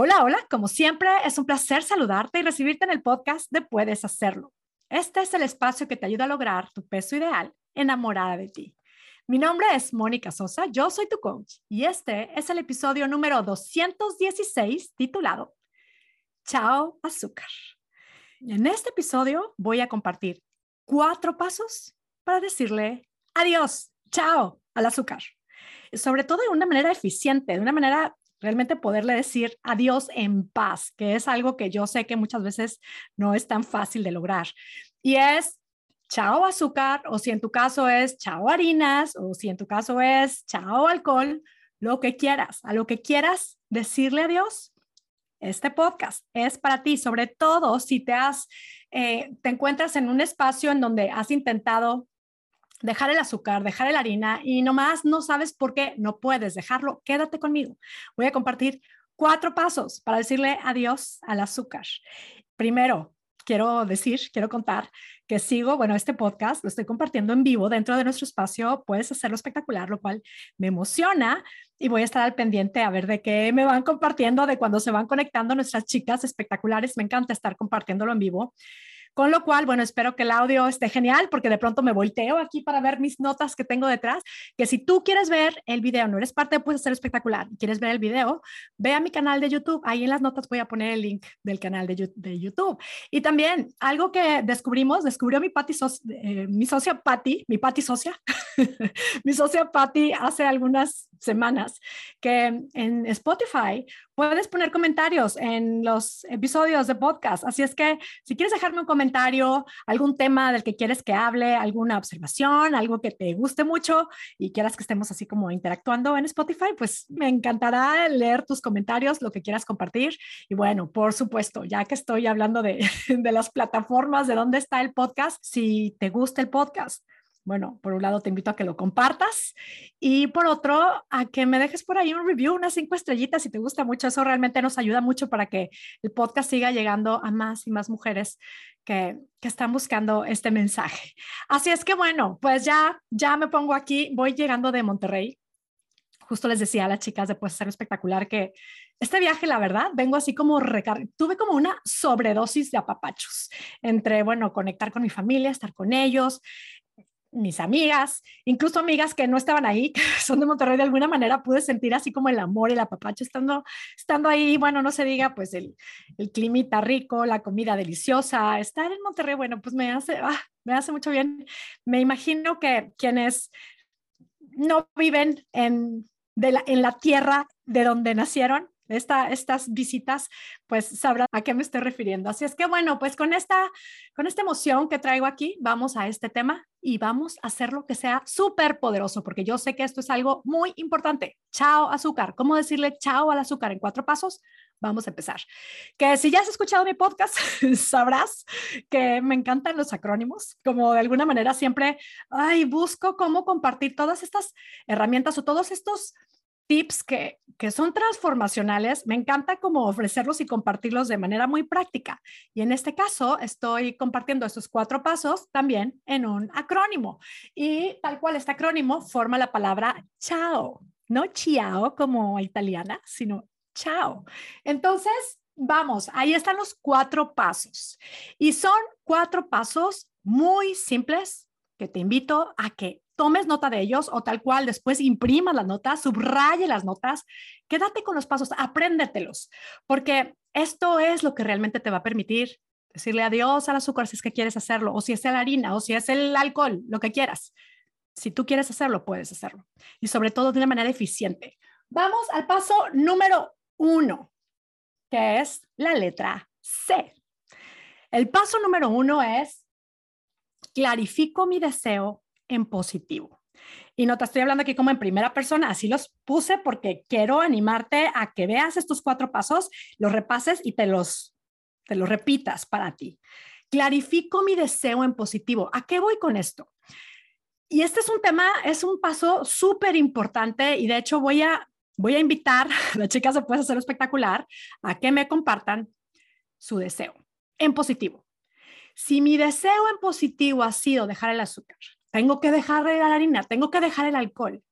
Hola, hola, como siempre es un placer saludarte y recibirte en el podcast de Puedes Hacerlo. Este es el espacio que te ayuda a lograr tu peso ideal enamorada de ti. Mi nombre es Mónica Sosa, yo soy tu coach y este es el episodio número 216 titulado Chao azúcar. En este episodio voy a compartir cuatro pasos para decirle adiós, chao al azúcar. Sobre todo de una manera eficiente, de una manera realmente poderle decir adiós en paz, que es algo que yo sé que muchas veces no es tan fácil de lograr. Y es chao azúcar, o si en tu caso es chao harinas, o si en tu caso es chao alcohol, lo que quieras, a lo que quieras decirle adiós. Este podcast es para ti, sobre todo si te has, eh, te encuentras en un espacio en donde has intentado dejar el azúcar, dejar la harina y nomás no sabes por qué no puedes dejarlo, quédate conmigo. Voy a compartir cuatro pasos para decirle adiós al azúcar. Primero, quiero decir, quiero contar que sigo, bueno, este podcast lo estoy compartiendo en vivo dentro de nuestro espacio, puedes hacerlo espectacular, lo cual me emociona y voy a estar al pendiente a ver de qué me van compartiendo, de cuando se van conectando nuestras chicas espectaculares, me encanta estar compartiéndolo en vivo. Con lo cual, bueno, espero que el audio esté genial porque de pronto me volteo aquí para ver mis notas que tengo detrás, que si tú quieres ver el video, no eres parte de Puedes Ser Espectacular, quieres ver el video, ve a mi canal de YouTube, ahí en las notas voy a poner el link del canal de, YouTube. Y también algo que descubrimos, descubrió mi, Patty eh, mi socia Patty, mi Patty socia, mi socia Patty hace algunas semanas que en Spotify puedes poner comentarios en los episodios de podcast. Así es que si quieres dejarme un comentario, algún tema del que quieres que hable, alguna observación, algo que te guste mucho y quieras que estemos así como interactuando en Spotify, pues me encantará leer tus comentarios, lo que quieras compartir. Y bueno, por supuesto, ya que estoy hablando de, de las plataformas, de dónde está el podcast, si te gusta el podcast bueno, por un lado te invito a que lo compartas y por otro a que me dejes por ahí un review, unas cinco estrellitas si te gusta mucho. Eso realmente nos ayuda mucho para que el podcast siga llegando a más y más mujeres que, que están buscando este mensaje. Así es que bueno, pues ya, ya me pongo aquí, voy llegando de Monterrey. Justo les decía a las chicas de Pues Ser Espectacular que este viaje, la verdad, vengo así como recar tuve como una sobredosis de apapachos entre, bueno, conectar con mi familia, estar con ellos, mis amigas, incluso amigas que no estaban ahí, que son de Monterrey, de alguna manera pude sentir así como el amor el apapacho estando, estando ahí, bueno, no se diga, pues el, el climita rico, la comida deliciosa, estar en Monterrey, bueno, pues me hace, ah, me hace mucho bien. Me imagino que quienes no viven en, de la, en la tierra de donde nacieron, esta, estas visitas, pues sabrán a qué me estoy refiriendo. Así es que bueno, pues con esta, con esta emoción que traigo aquí, vamos a este tema y vamos a hacerlo que sea súper poderoso, porque yo sé que esto es algo muy importante. Chao azúcar. ¿Cómo decirle chao al azúcar en cuatro pasos? Vamos a empezar. Que si ya has escuchado mi podcast, sabrás que me encantan los acrónimos, como de alguna manera siempre, ay, busco cómo compartir todas estas herramientas o todos estos tips que, que son transformacionales, me encanta como ofrecerlos y compartirlos de manera muy práctica. Y en este caso estoy compartiendo estos cuatro pasos también en un acrónimo. Y tal cual este acrónimo forma la palabra chao, no ciao como italiana, sino chao. Entonces, vamos, ahí están los cuatro pasos. Y son cuatro pasos muy simples que te invito a que tomes nota de ellos o tal cual después imprimas las notas, subraye las notas, quédate con los pasos, apréndetelos, porque esto es lo que realmente te va a permitir decirle adiós al azúcar si es que quieres hacerlo, o si es la harina, o si es el alcohol, lo que quieras. Si tú quieres hacerlo, puedes hacerlo. Y sobre todo de una manera eficiente. Vamos al paso número uno, que es la letra C. El paso número uno es clarifico mi deseo en positivo. Y no te estoy hablando aquí como en primera persona, así los puse porque quiero animarte a que veas estos cuatro pasos, los repases y te los, te los repitas para ti. Clarifico mi deseo en positivo. ¿A qué voy con esto? Y este es un tema, es un paso súper importante y de hecho voy a, voy a invitar a las chicas de Puedes Hacer Espectacular a que me compartan su deseo en positivo. Si mi deseo en positivo ha sido dejar el azúcar, tengo que dejar la harina, tengo que dejar el alcohol.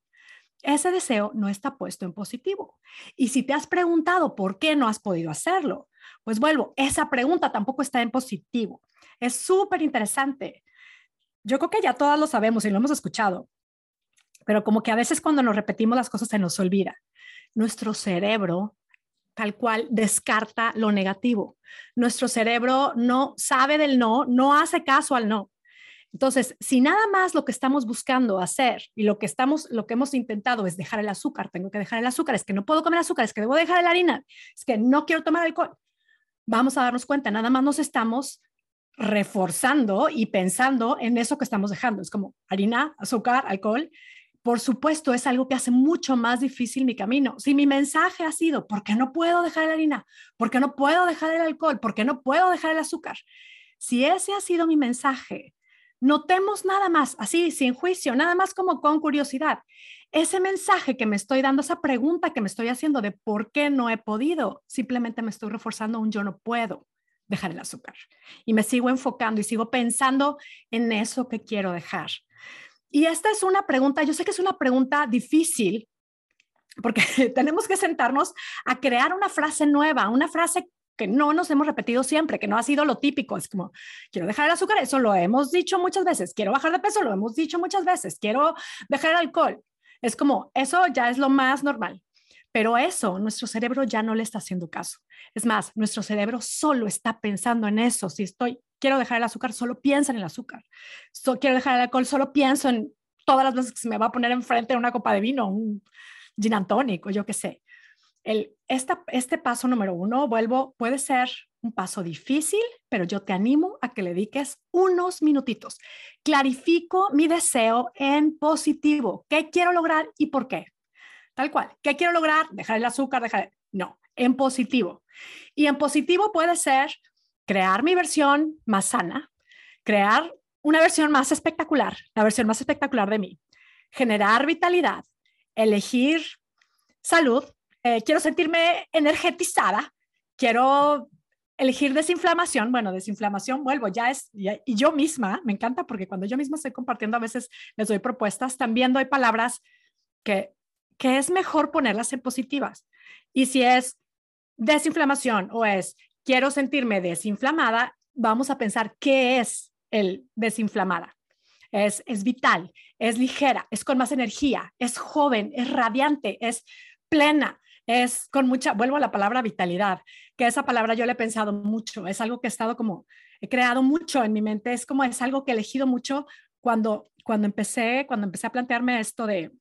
ese deseo no está puesto en positivo. Y si te has preguntado por qué no has podido hacerlo, pues vuelvo, esa pregunta tampoco está en positivo. Es súper interesante. Yo creo que ya todas lo sabemos y lo hemos escuchado, pero como que a veces cuando nos repetimos las cosas se nos olvida. Nuestro cerebro tal cual descarta lo negativo. Nuestro cerebro no sabe del no, no hace caso al no. Entonces, si nada más lo que estamos buscando hacer y lo que estamos, lo que hemos intentado es dejar el azúcar, tengo que dejar el azúcar, es que no puedo comer azúcar, es que debo dejar la harina, es que no quiero tomar alcohol. Vamos a darnos cuenta, nada más nos estamos reforzando y pensando en eso que estamos dejando. Es como harina, azúcar, alcohol, por supuesto, es algo que hace mucho más difícil mi camino. Si mi mensaje ha sido, ¿por qué no puedo dejar la harina? ¿Por qué no puedo dejar el alcohol? ¿Por qué no puedo dejar el azúcar? Si ese ha sido mi mensaje, notemos nada más, así, sin juicio, nada más como con curiosidad. Ese mensaje que me estoy dando, esa pregunta que me estoy haciendo de por qué no he podido, simplemente me estoy reforzando un yo no puedo dejar el azúcar. Y me sigo enfocando y sigo pensando en eso que quiero dejar. Y esta es una pregunta, yo sé que es una pregunta difícil, porque tenemos que sentarnos a crear una frase nueva, una frase que no nos hemos repetido siempre, que no ha sido lo típico. Es como, quiero dejar el azúcar, eso lo hemos dicho muchas veces. Quiero bajar de peso, lo hemos dicho muchas veces. Quiero dejar el alcohol. Es como, eso ya es lo más normal. Pero eso, nuestro cerebro ya no le está haciendo caso. Es más, nuestro cerebro solo está pensando en eso. Si estoy quiero dejar el azúcar, solo pienso en el azúcar. quiero dejar el alcohol, solo pienso en todas las veces que se me va a poner enfrente una copa de vino, un gin and yo qué sé. Esta, este paso número uno, vuelvo, puede ser un paso difícil, pero yo te animo a que le dediques unos minutitos. Clarifico mi deseo en positivo. ¿Qué quiero lograr y por qué? Tal cual. ¿Qué quiero lograr? Dejar el azúcar, dejar... No, en positivo. Y en positivo puede ser crear mi versión más sana, crear una versión más espectacular, la versión más espectacular de mí, generar vitalidad, elegir salud, eh, quiero sentirme energetizada, quiero elegir desinflamación, bueno, desinflamación, vuelvo, ya es, y yo misma, me encanta porque cuando yo misma estoy compartiendo, a veces les doy propuestas, también doy palabras que, que es mejor ponerlas en positivas. Y si es desinflamación o es quiero sentirme desinflamada, vamos a pensar qué es el desinflamada. Es, es vital, es ligera, es con más energía, es joven, es radiante, es plena, es con mucha, vuelvo a la palabra vitalidad, que esa palabra yo le he pensado mucho, es algo que he estado como, he creado mucho en mi mente, es como, es algo que he elegido mucho cuando, cuando empecé, cuando empecé a plantearme esto de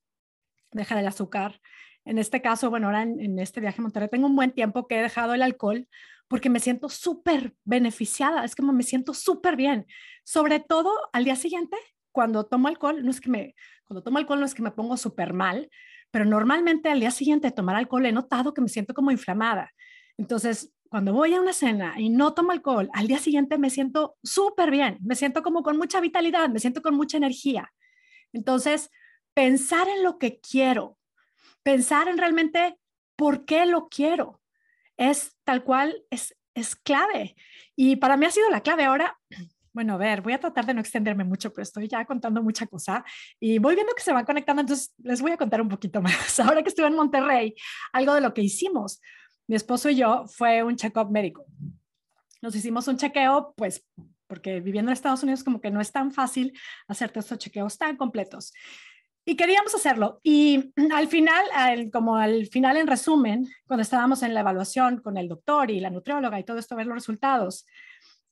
dejar el azúcar. En este caso, bueno, ahora en, este viaje a Monterrey tengo un buen tiempo que he dejado el alcohol porque me siento súper beneficiada, es como me siento súper bien, sobre todo al día siguiente, cuando tomo alcohol, no es que me, cuando tomo alcohol no es que me pongo súper mal, pero normalmente al día siguiente de tomar alcohol he notado que me siento como inflamada. Entonces, cuando voy a una cena y no tomo alcohol, al día siguiente me siento súper bien, me siento como con mucha vitalidad, me siento con mucha energía. Entonces, pensar en lo que quiero, pensar en realmente por qué lo quiero, es tal cual, es, es clave. Y para mí ha sido la clave. Ahora, bueno, a ver, voy a tratar de no extenderme mucho, pero estoy ya contando mucha cosa y voy viendo que se van conectando, entonces les voy a contar un poquito más. Ahora que estuve en Monterrey, algo de lo que hicimos, mi esposo y yo, fue un check-up médico. Nos hicimos un chequeo, pues, porque viviendo en Estados Unidos como que no es tan fácil hacerte estos chequeos tan completos. Y queríamos hacerlo. Y al final, como al final en resumen, cuando estábamos en la evaluación con el doctor y la nutrióloga y todo esto, ver los resultados,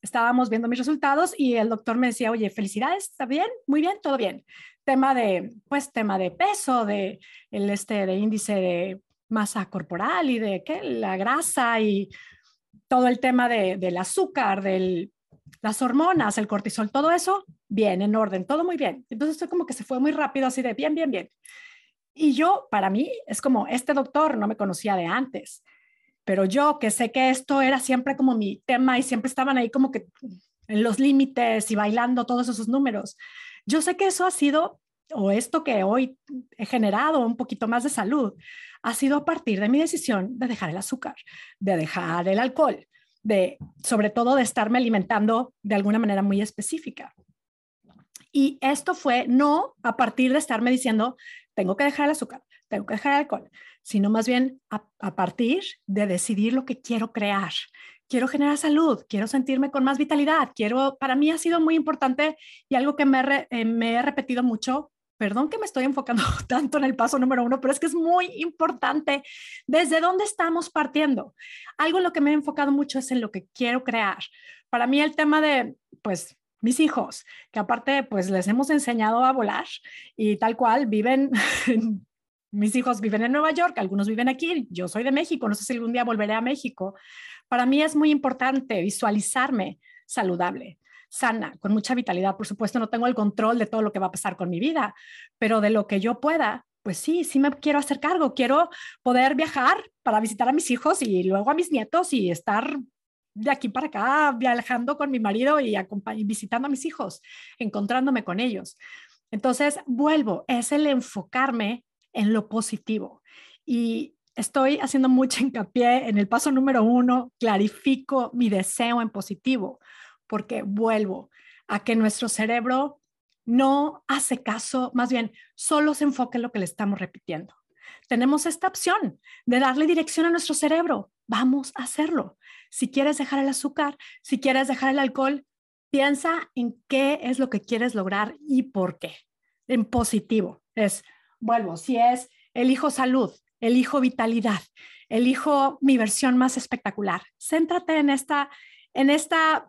estábamos viendo mis resultados y el doctor me decía, oye, felicidades, ¿está bien? Muy bien, todo bien. Tema de, pues, tema de peso, de, el este, de índice de masa corporal y de ¿qué? la grasa y todo el tema de, del azúcar, del las hormonas, el cortisol, todo eso, bien, en orden, todo muy bien. Entonces esto como que se fue muy rápido, así de bien, bien, bien. Y yo, para mí, es como, este doctor no me conocía de antes, pero yo que sé que esto era siempre como mi tema y siempre estaban ahí como que en los límites y bailando todos esos números. Yo sé que eso ha sido, o esto que hoy he generado un poquito más de salud, ha sido a partir de mi decisión de dejar el azúcar, de dejar el alcohol, de, sobre todo de estarme alimentando de alguna manera muy específica. Y esto fue no a partir de estarme diciendo, tengo que dejar el azúcar, tengo que dejar el alcohol, sino más bien a, a partir de decidir lo que quiero crear quiero generar salud, quiero sentirme con más vitalidad, quiero, para mí ha sido muy importante y algo que me, eh, me he repetido mucho Perdón que me estoy enfocando tanto en el paso número uno, pero es que es muy importante desde dónde estamos partiendo. Algo en lo que me he enfocado mucho es en lo que quiero crear. Para mí el tema de, pues, mis hijos, que aparte, pues, les hemos enseñado a volar y tal cual viven, mis hijos viven en Nueva York, algunos viven aquí, yo soy de México, no sé si algún día volveré a México. Para mí es muy importante visualizarme saludable sana, con mucha vitalidad. Por supuesto, no tengo el control de todo lo que va a pasar con mi vida, pero de lo que yo pueda, pues sí, sí me quiero hacer cargo. Quiero poder viajar para visitar a mis hijos y luego a mis nietos y estar de aquí para acá viajando con mi marido y, visitando a mis hijos, encontrándome con ellos. Entonces, vuelvo, es el enfocarme en lo positivo. Y estoy haciendo mucho hincapié en el paso número uno, clarifico mi deseo en positivo porque vuelvo a que nuestro cerebro no hace caso, más bien solo se enfoca en lo que le estamos repitiendo. Tenemos esta opción de darle dirección a nuestro cerebro. Vamos a hacerlo. Si quieres dejar el azúcar, si quieres dejar el alcohol, piensa en qué es lo que quieres lograr y por qué. En positivo. Es, vuelvo, si es elijo salud, elijo vitalidad, elijo mi versión más espectacular. Céntrate en esta, en esta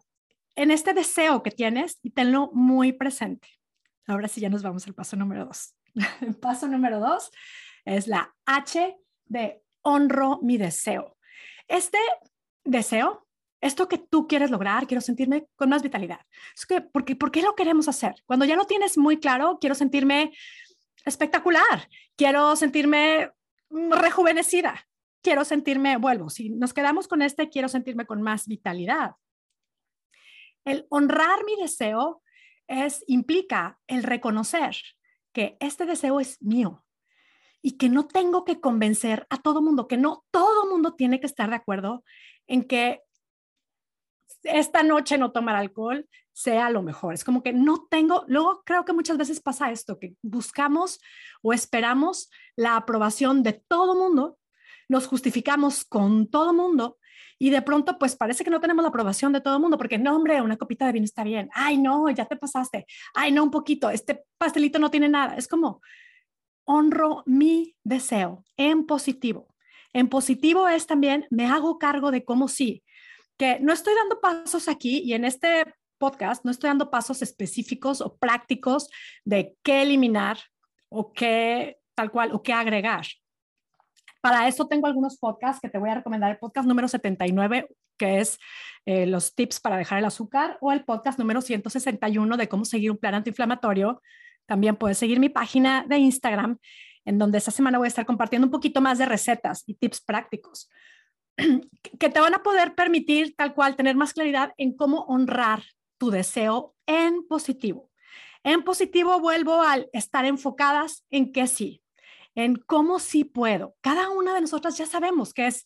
en este deseo que tienes y tenlo muy presente. Ahora sí ya nos vamos al paso número dos. Paso número dos es la H de honro mi deseo. Este deseo, esto que tú quieres lograr, quiero sentirme con más vitalidad. Es que, porque, ¿Por qué lo queremos hacer? Cuando ya lo tienes muy claro, quiero sentirme espectacular, quiero sentirme rejuvenecida, quiero sentirme, vuelvo, si nos quedamos con este, quiero sentirme con más vitalidad. El honrar mi deseo es, implica el reconocer que este deseo es mío y que no tengo que convencer a todo mundo, que no todo mundo tiene que estar de acuerdo en que esta noche no tomar alcohol sea lo mejor. Es como que no tengo, luego creo que muchas veces pasa esto, que buscamos o esperamos la aprobación de todo mundo, nos justificamos con todo mundo y de pronto pues parece que no tenemos la aprobación de todo mundo porque no, hombre, una copita de vino está bien. Ay, no, ya te pasaste. Ay, no, un poquito. Este pastelito no tiene nada. Es como honro mi deseo en positivo. En positivo es también me hago cargo de cómo sí, que no estoy dando pasos aquí y en este podcast no estoy dando pasos específicos o prácticos de qué eliminar o qué tal cual o qué agregar. Para eso tengo algunos podcasts que te voy a recomendar. El podcast número 79, que es eh, los tips para dejar el azúcar, o el podcast número 161 de cómo seguir un plan antiinflamatorio. También puedes seguir mi página de Instagram, en donde esta semana voy a estar compartiendo un poquito más de recetas y tips prácticos que te van a poder permitir tal cual tener más claridad en cómo honrar tu deseo en positivo. En positivo vuelvo al estar enfocadas en que sí, en cómo sí puedo. Cada una de nosotras ya sabemos qué es,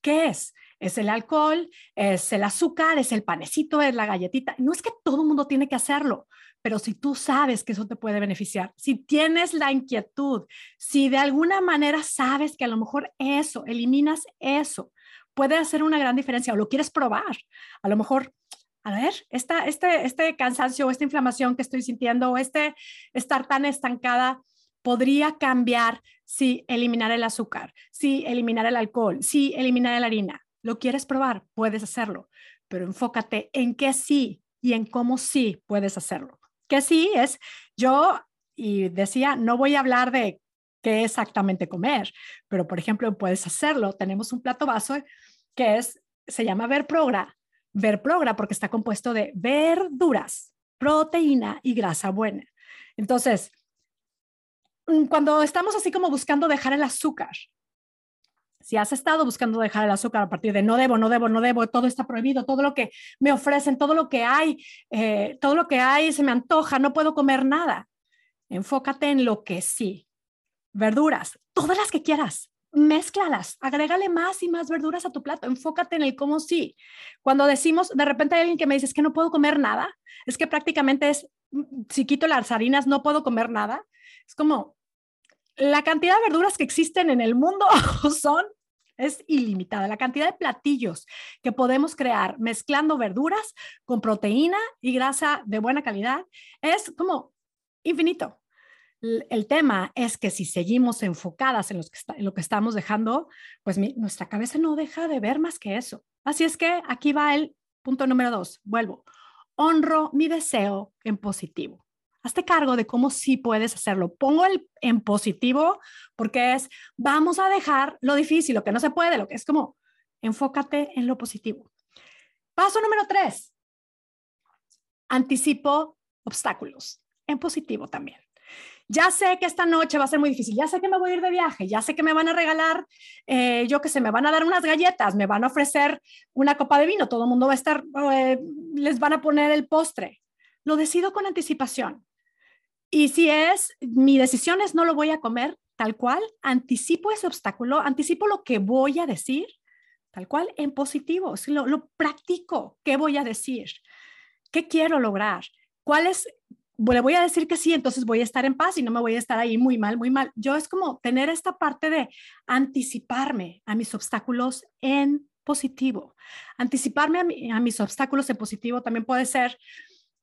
qué es. Es el alcohol, es el azúcar, es el panecito, es la galletita. No es que todo el mundo tiene que hacerlo, pero si tú sabes que eso te puede beneficiar, si tienes la inquietud, si de alguna manera sabes que a lo mejor eso, eliminas eso, puede hacer una gran diferencia o lo quieres probar, a lo mejor a ver, esta, este, este cansancio, esta inflamación que estoy sintiendo, o este estar tan estancada, podría cambiar si eliminar el azúcar, si eliminar el alcohol, si eliminar la harina. ¿Lo quieres probar? Puedes hacerlo, pero enfócate en qué sí y en cómo sí puedes hacerlo. Que sí es, yo, y decía, no voy a hablar de qué exactamente comer, pero por ejemplo, puedes hacerlo. Tenemos un plato vaso que es, se llama Verprogra. Verprogra porque está compuesto de verduras, proteína y grasa buena. Entonces, Mm, cuando estamos así como buscando dejar el azúcar, si has estado buscando dejar el azúcar a partir de no debo, no debo, no debo, todo está prohibido, todo lo que me ofrecen, todo lo que hay, eh, todo lo que hay se me antoja, no puedo comer nada. Enfócate en lo que sí. Verduras, todas las que quieras, mézclalas, agrégale más y más verduras a tu plato, enfócate en el cómo sí. Cuando decimos, de repente hay alguien que me dice, es que no puedo comer nada, es que prácticamente es, mm, si quito las harinas, no puedo comer nada. Es como, la cantidad de verduras que existen en el mundo son es ilimitada. La cantidad de platillos que podemos crear mezclando verduras con proteína y grasa de buena calidad es como infinito. El tema es que si seguimos enfocadas en, lo que estamos dejando, pues nuestra cabeza no deja de ver más que eso. Así es que aquí va el punto número dos. Vuelvo. Honro mi deseo en positivo hazte cargo de cómo sí puedes hacerlo. Pongo el en positivo porque es, vamos a dejar lo difícil, lo que no se puede, lo que es como, enfócate en lo positivo. Paso número tres, anticipo obstáculos, en positivo también. Ya sé que esta noche va a ser muy difícil, ya sé que me voy a ir de viaje, ya sé que me van a regalar, eh, yo que sé, me van a dar unas galletas, me van a ofrecer una copa de vino, todo el mundo va a estar, eh, les van a poner el postre. Lo decido con anticipación. Y si es, mi decisión es no lo voy a comer tal cual, anticipo ese obstáculo, anticipo lo que voy a decir, tal cual, en positivo, si lo, lo practico, ¿qué voy a decir? ¿Qué quiero lograr? ¿Cuál es? Le voy a decir que sí, entonces voy a estar en paz y no me voy a estar ahí muy mal, muy mal. Yo es como tener esta parte de anticiparme a mis obstáculos en positivo. Anticiparme a, mis obstáculos en positivo también puede ser,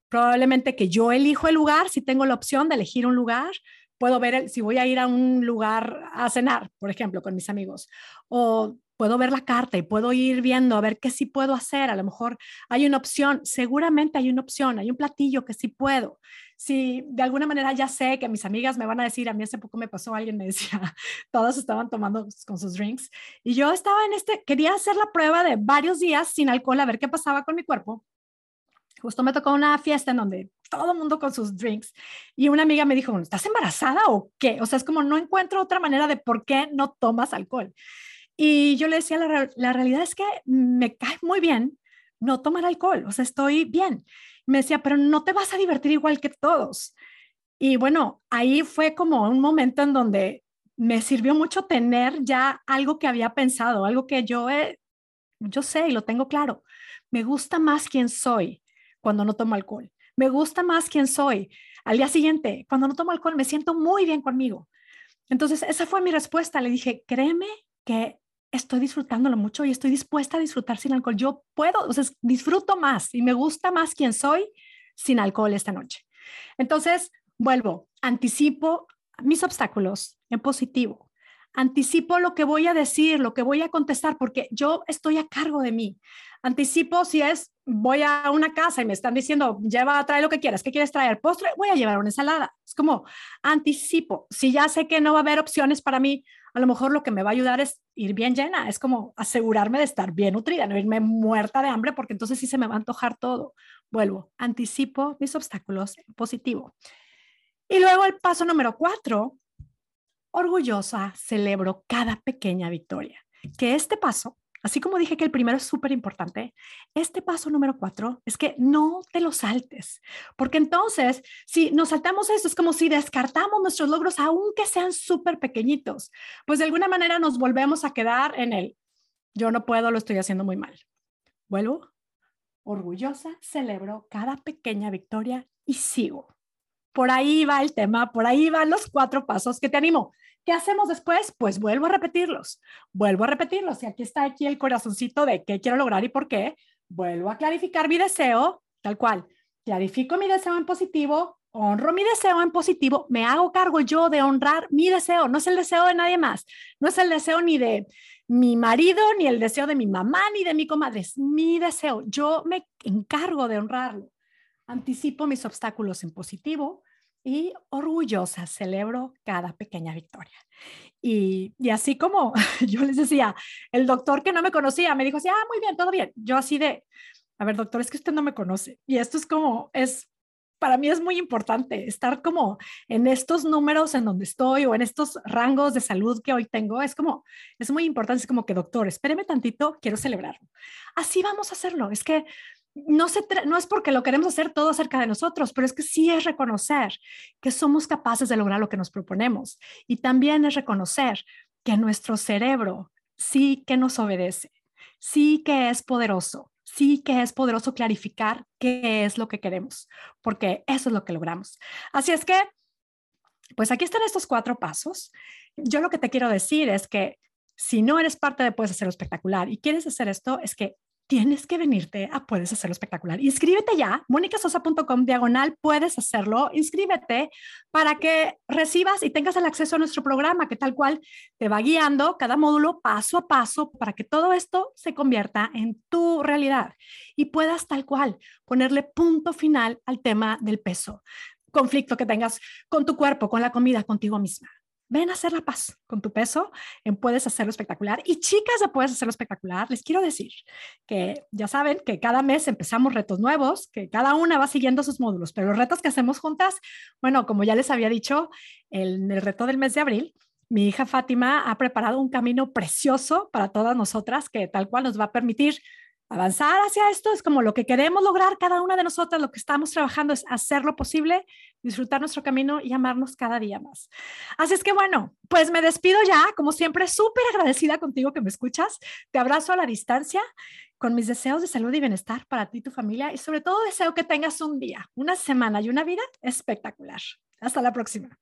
probablemente que yo elijo el lugar, si tengo la opción de elegir un lugar, puedo ver si voy a ir a un lugar a cenar, por ejemplo, con mis amigos, o puedo ver la carta y puedo ir viendo a ver qué sí puedo hacer. A lo mejor hay una opción, seguramente hay una opción, hay un platillo que sí puedo. Si de alguna manera ya sé que mis amigas me van a decir, a mí hace poco me pasó, alguien me decía, todos estaban tomando con sus drinks y yo estaba en este, quería hacer la prueba de varios días sin alcohol a ver qué pasaba con mi cuerpo Justo me tocó una fiesta en donde todo el mundo con sus drinks y una amiga me dijo, ¿estás embarazada o qué? O sea, es como no encuentro otra manera de por qué no tomas alcohol. Y yo le decía, la, la realidad es que me cae muy bien no tomar alcohol, o sea, estoy bien. Me decía, pero no te vas a divertir igual que todos. Y bueno, ahí fue como un momento en donde me sirvió mucho tener ya algo que había pensado, algo que yo, yo sé y lo tengo claro. Me gusta más quién soy cuando no tomo alcohol. Me gusta más quién soy. Al día siguiente, cuando no tomo alcohol, me siento muy bien conmigo. Entonces, esa fue mi respuesta. Le dije, créeme que estoy disfrutándolo mucho y estoy dispuesta a disfrutar sin alcohol. Yo puedo, o sea, disfruto más y me gusta más quién soy sin alcohol esta noche. Entonces, vuelvo, anticipo mis obstáculos en positivo. Anticipo lo que voy a decir, lo que voy a contestar, porque yo estoy a cargo de mí anticipo si es, voy a una casa y me están diciendo, lleva, trae lo que quieras, ¿qué quieres traer? Postre, voy a llevar una ensalada. Es como anticipo. Si ya sé que no va a haber opciones para mí, a lo mejor lo que me va a ayudar es ir bien llena, es como asegurarme de estar bien nutrida, no irme muerta de hambre, porque entonces sí se me va a antojar todo. Vuelvo, anticipo mis obstáculos positivo. Y luego el paso número cuatro, orgullosa, celebro cada pequeña victoria. Que este paso Así como dije que el primero es súper importante, este paso número cuatro es que no te lo saltes, porque entonces si nos saltamos esto es como si descartamos nuestros logros aunque sean súper pequeñitos, pues de alguna manera nos volvemos a quedar en el yo no puedo, lo estoy haciendo muy mal. Vuelvo, orgullosa, celebro cada pequeña victoria y sigo. Por ahí va el tema, por ahí van los cuatro pasos que te animo. ¿Qué hacemos después? Pues vuelvo a repetirlos, vuelvo a repetirlos. Y aquí está aquí el corazoncito de qué quiero lograr y por qué. Vuelvo a clarificar mi deseo, tal cual. Clarifico mi deseo en positivo, honro mi deseo en positivo, me hago cargo yo de honrar mi deseo, no es el deseo de nadie más, no es el deseo ni de mi marido, ni el deseo de mi mamá, ni de mi comadre, es mi deseo, yo me encargo de honrarlo. Anticipo mis obstáculos en positivo, y orgullosa celebro cada pequeña victoria. Y, y, así como yo les decía, el doctor que no me conocía me dijo así, ah, muy bien, todo bien. Yo así de, a ver, doctor, es que usted no me conoce. Y esto es como, es, para mí es muy importante estar como en estos números en donde estoy o en estos rangos de salud que hoy tengo. Es como, es muy importante, es como que, doctor, espéreme tantito, quiero celebrarlo. Así vamos a hacerlo. Es que no, se no es porque lo queremos hacer todo acerca de nosotros, pero es que sí es reconocer que somos capaces de lograr lo que nos proponemos. Y también es reconocer que nuestro cerebro sí que nos obedece, sí que es poderoso, sí que es poderoso clarificar qué es lo que queremos, porque eso es lo que logramos. Así es que Pues aquí están estos cuatro pasos. Yo lo que te quiero decir es que si no eres parte de Puedes Hacerlo Espectacular y quieres hacer esto, es que tienes que venirte a Puedes Hacerlo Espectacular. Inscríbete ya, monicasosa.com diagonal, puedes hacerlo. Inscríbete para que recibas y tengas el acceso a nuestro programa, que tal cual te va guiando cada módulo paso a paso para que todo esto se convierta en tu realidad y puedas tal cual ponerle punto final al tema del peso, conflicto que tengas con tu cuerpo, con la comida, contigo misma. Ven a hacer la paz con tu peso en Puedes Hacerlo Espectacular. Y chicas de Puedes Hacerlo Espectacular, les quiero decir que ya saben que cada mes empezamos retos nuevos, que cada una va siguiendo sus módulos, pero los retos que hacemos juntas, bueno, como ya les había dicho, en el reto del mes de abril, mi hija Fátima ha preparado un camino precioso para todas nosotras que tal cual nos va a permitir avanzar hacia esto es como lo que queremos lograr cada una de nosotras, lo que estamos trabajando es hacer lo posible, disfrutar nuestro camino y amarnos cada día más. Así es que bueno, pues me despido ya, como siempre, súper agradecida contigo que me escuchas. Te abrazo a la distancia con mis deseos de salud y bienestar para ti y tu familia y sobre todo deseo que tengas un día, una semana y una vida espectacular. Hasta la próxima.